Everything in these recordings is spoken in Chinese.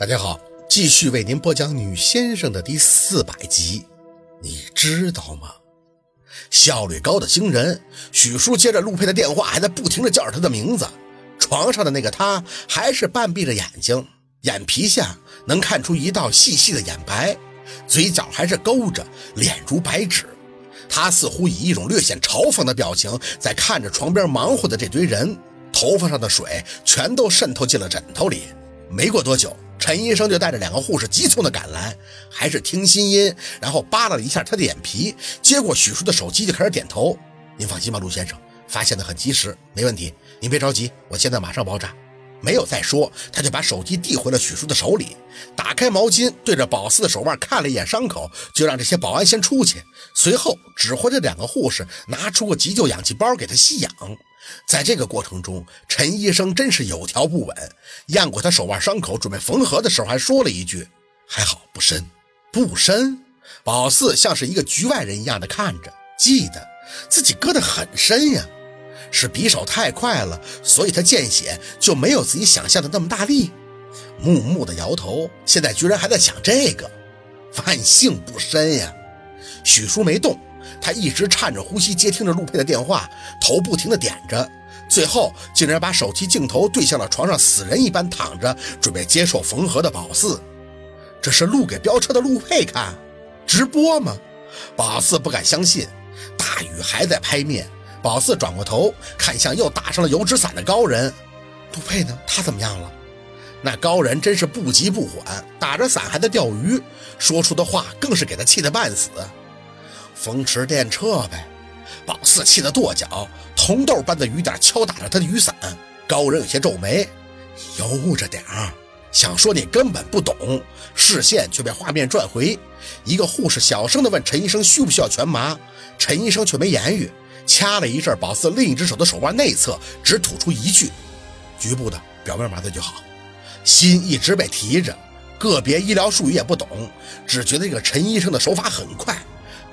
大家好，继续为您播讲《女先生》的第四百集。你知道吗？效率高的惊人。许叔接着陆佩的电话，还在不停的叫着他的名字。床上的那个他，还是半闭着眼睛，眼皮下能看出一道细细的眼白，嘴角还是勾着，脸如白纸。他似乎以一种略显嘲讽的表情，在看着床边忙活的这堆人，头发上的水全都渗透进了枕头里。没过多久。陈医生就带着两个护士急匆的赶来，还是听心音，然后扒拉了一下他的眼皮，接过许叔的手机就开始点头。您放心吧，陆先生，发现的很及时，没问题。您别着急，我现在马上包扎。没有再说，他就把手机递回了许叔的手里，打开毛巾，对着宝四的手腕看了一眼伤口，就让这些保安先出去，随后指挥着两个护士拿出个急救氧气包给他吸氧。在这个过程中，陈医生真是有条不紊，验过他手腕伤口，准备缝合的时候还说了一句：“还好不深，不深。”宝四像是一个局外人一样的看着，记得自己割得很深呀，是匕首太快了，所以他见血就没有自己想象的那么大力。木木的摇头，现在居然还在想这个，万幸不深呀。许叔没动。他一直颤着呼吸接听着陆佩的电话，头不停的点着，最后竟然把手机镜头对向了床上死人一般躺着准备接受缝合的宝四。这是录给飙车的陆佩看，直播吗？宝四不敢相信。大雨还在拍面，宝四转过头看向又打上了油纸伞的高人，陆佩呢？他怎么样了？那高人真是不急不缓，打着伞还在钓鱼，说出的话更是给他气得半死。风驰电掣呗！宝四气得跺脚，铜豆般的雨点敲打着他的雨伞。高人有些皱眉，悠着点儿，想说你根本不懂，视线却被画面转回。一个护士小声地问陈医生需不需要全麻，陈医生却没言语，掐了一阵宝四另一只手的手腕内侧，只吐出一句：“局部的，表面麻醉就好。”心一直被提着，个别医疗术语也不懂，只觉得这个陈医生的手法很快。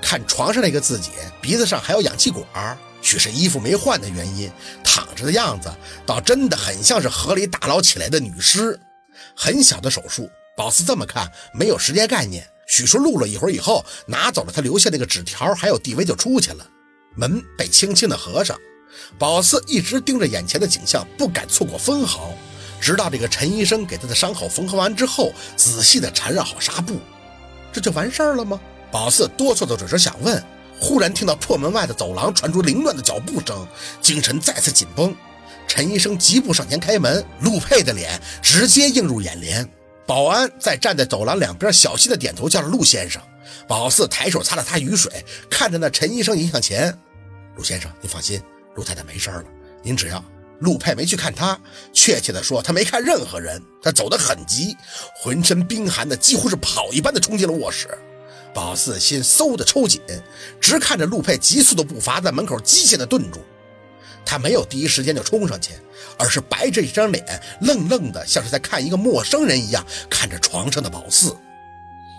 看床上那个自己，鼻子上还有氧气管，许是衣服没换的原因，躺着的样子倒真的很像是河里打捞起来的女尸。很小的手术，宝四这么看没有时间概念。许叔录了一会儿以后，拿走了他留下那个纸条，还有 DV 就出去了。门被轻轻的合上，宝四一直盯着眼前的景象，不敢错过分毫。直到这个陈医生给他的伤口缝合完之后，仔细的缠绕好纱布，这就完事儿了吗？宝四哆嗦的嘴唇想问，忽然听到破门外的走廊传出凌乱的脚步声，精神再次紧绷。陈医生疾步上前开门，陆佩的脸直接映入眼帘。保安在站在走廊两边，小心的点头叫了陆先生。宝四抬手擦了擦雨水，看着那陈医生迎向前：“陆先生，您放心，陆太太没事了。您只要……”陆佩没去看他，确切的说，他没看任何人。他走得很急，浑身冰寒的几乎是跑一般的冲进了卧室。宝四心嗖的抽紧，直看着陆佩急速的步伐在门口机械的顿住。他没有第一时间就冲上去，而是白着一张脸，愣愣的，像是在看一个陌生人一样看着床上的宝四。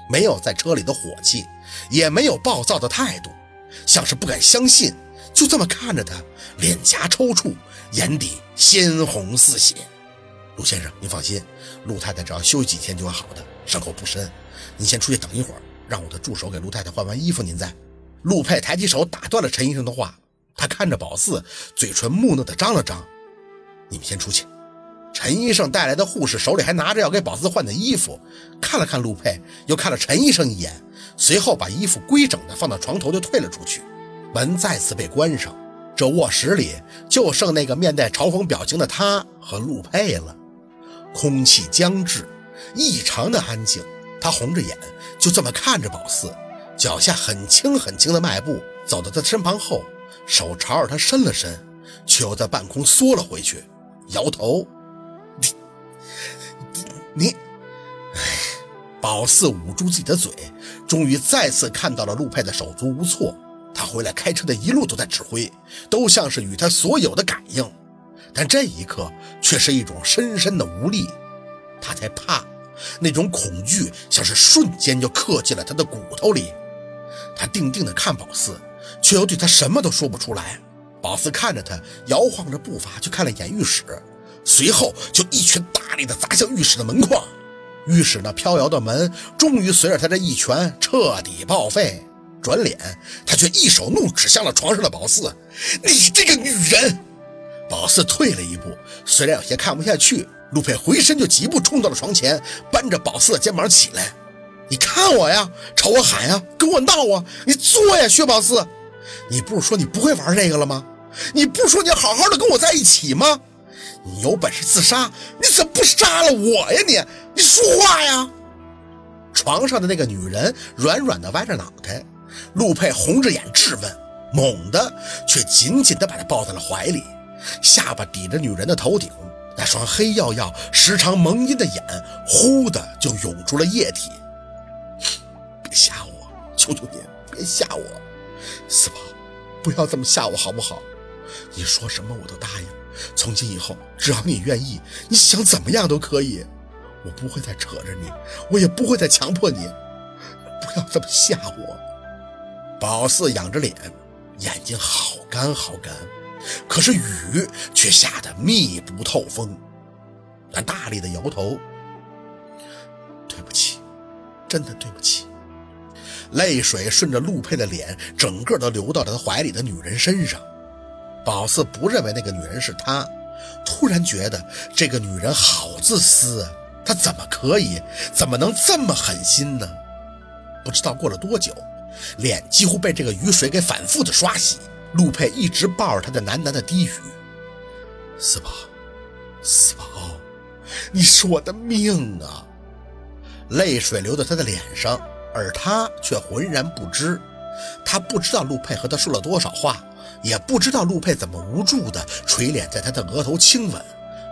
没有在车里的火气，也没有暴躁的态度，像是不敢相信，就这么看着他，脸颊抽搐，眼底鲜红似血。陆先生，您放心，陆太太只要休息几天就会好的，伤口不深，您先出去等一会儿。让我的助手给陆太太换完衣服，您再。陆佩抬起手打断了陈医生的话，他看着宝四，嘴唇木讷的张了张。你们先出去。陈医生带来的护士手里还拿着要给宝四换的衣服，看了看陆佩，又看了陈医生一眼，随后把衣服规整的放到床头就退了出去。门再次被关上，这卧室里就剩那个面带嘲讽表情的他和陆佩了。空气僵滞，异常的安静。他红着眼，就这么看着宝四，脚下很轻很轻的迈步走到他身旁后，手朝着他伸了伸，却又在半空缩了回去，摇头：“你，你，哎。”宝四捂住自己的嘴，终于再次看到了陆佩的手足无措。他回来开车的一路都在指挥，都像是与他所有的感应，但这一刻却是一种深深的无力。他在怕。那种恐惧像是瞬间就刻进了他的骨头里。他定定地看宝四，却又对他什么都说不出来。宝四看着他，摇晃着步伐去看了眼浴室，随后就一拳大力地砸向浴室的门框。浴室那飘摇的门终于随着他这一拳彻底报废。转脸，他却一手怒指向了床上的宝四：“你这个女人！”宝四退了一步，虽然有些看不下去，陆佩回身就疾步冲到了床前，扳着宝四的肩膀起来：“你看我呀，朝我喊呀，跟我闹啊！你作呀，薛宝四！你不是说你不会玩这个了吗？你不是说你好好的跟我在一起吗？你有本事自杀，你怎么不杀了我呀？你，你说话呀！”床上的那个女人软软的歪着脑袋。陆佩红着眼质问，猛地却紧紧地把她抱在了怀里，下巴抵着女人的头顶，那双黑曜曜、时常蒙阴的眼，忽的就涌出了液体。别吓我，求求你，别吓我，四宝，不要这么吓我好不好？你说什么我都答应。从今以后，只要你愿意，你想怎么样都可以。我不会再扯着你，我也不会再强迫你。不要这么吓我。宝四仰着脸，眼睛好干好干，可是雨却下得密不透风。他大力的摇头：“对不起，真的对不起。”泪水顺着陆佩的脸，整个都流到了他怀里的女人身上。宝四不认为那个女人是他，突然觉得这个女人好自私啊！她怎么可以，怎么能这么狠心呢？不知道过了多久。脸几乎被这个雨水给反复的刷洗，陆佩一直抱着他的喃喃的低语：“四宝，四宝，你是我的命啊！”泪水流到他的脸上，而他却浑然不知。他不知道陆佩和他说了多少话，也不知道陆佩怎么无助的垂脸在他的额头亲吻，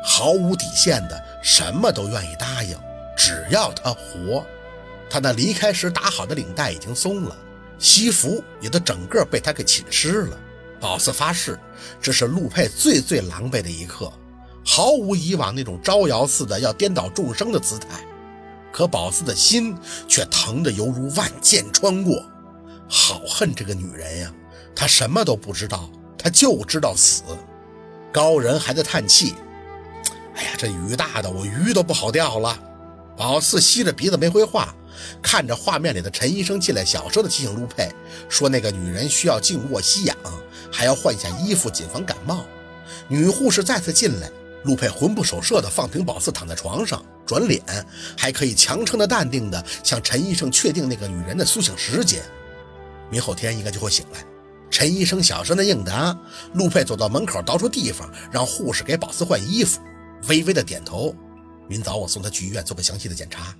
毫无底线的什么都愿意答应，只要他活。他那离开时打好的领带已经松了。西服也都整个被他给浸湿了。宝四发誓，这是陆佩最最狼狈的一刻，毫无以往那种招摇似的要颠倒众生的姿态。可宝四的心却疼得犹如万箭穿过，好恨这个女人呀！她什么都不知道，她就知道死。高人还在叹气：“哎呀，这雨大的我鱼都不好钓了。”宝四吸着鼻子没回话。看着画面里的陈医生进来，小声的提醒陆佩说：“那个女人需要静卧吸氧，还要换下衣服，谨防感冒。”女护士再次进来，陆佩魂不守舍的放平宝四躺在床上，转脸还可以强撑的淡定的向陈医生确定那个女人的苏醒时间：明后天应该就会醒来。陈医生小声的应答。陆佩走到门口，倒出地方，让护士给宝四换衣服，微微的点头：“明早我送他去医院做个详细的检查。”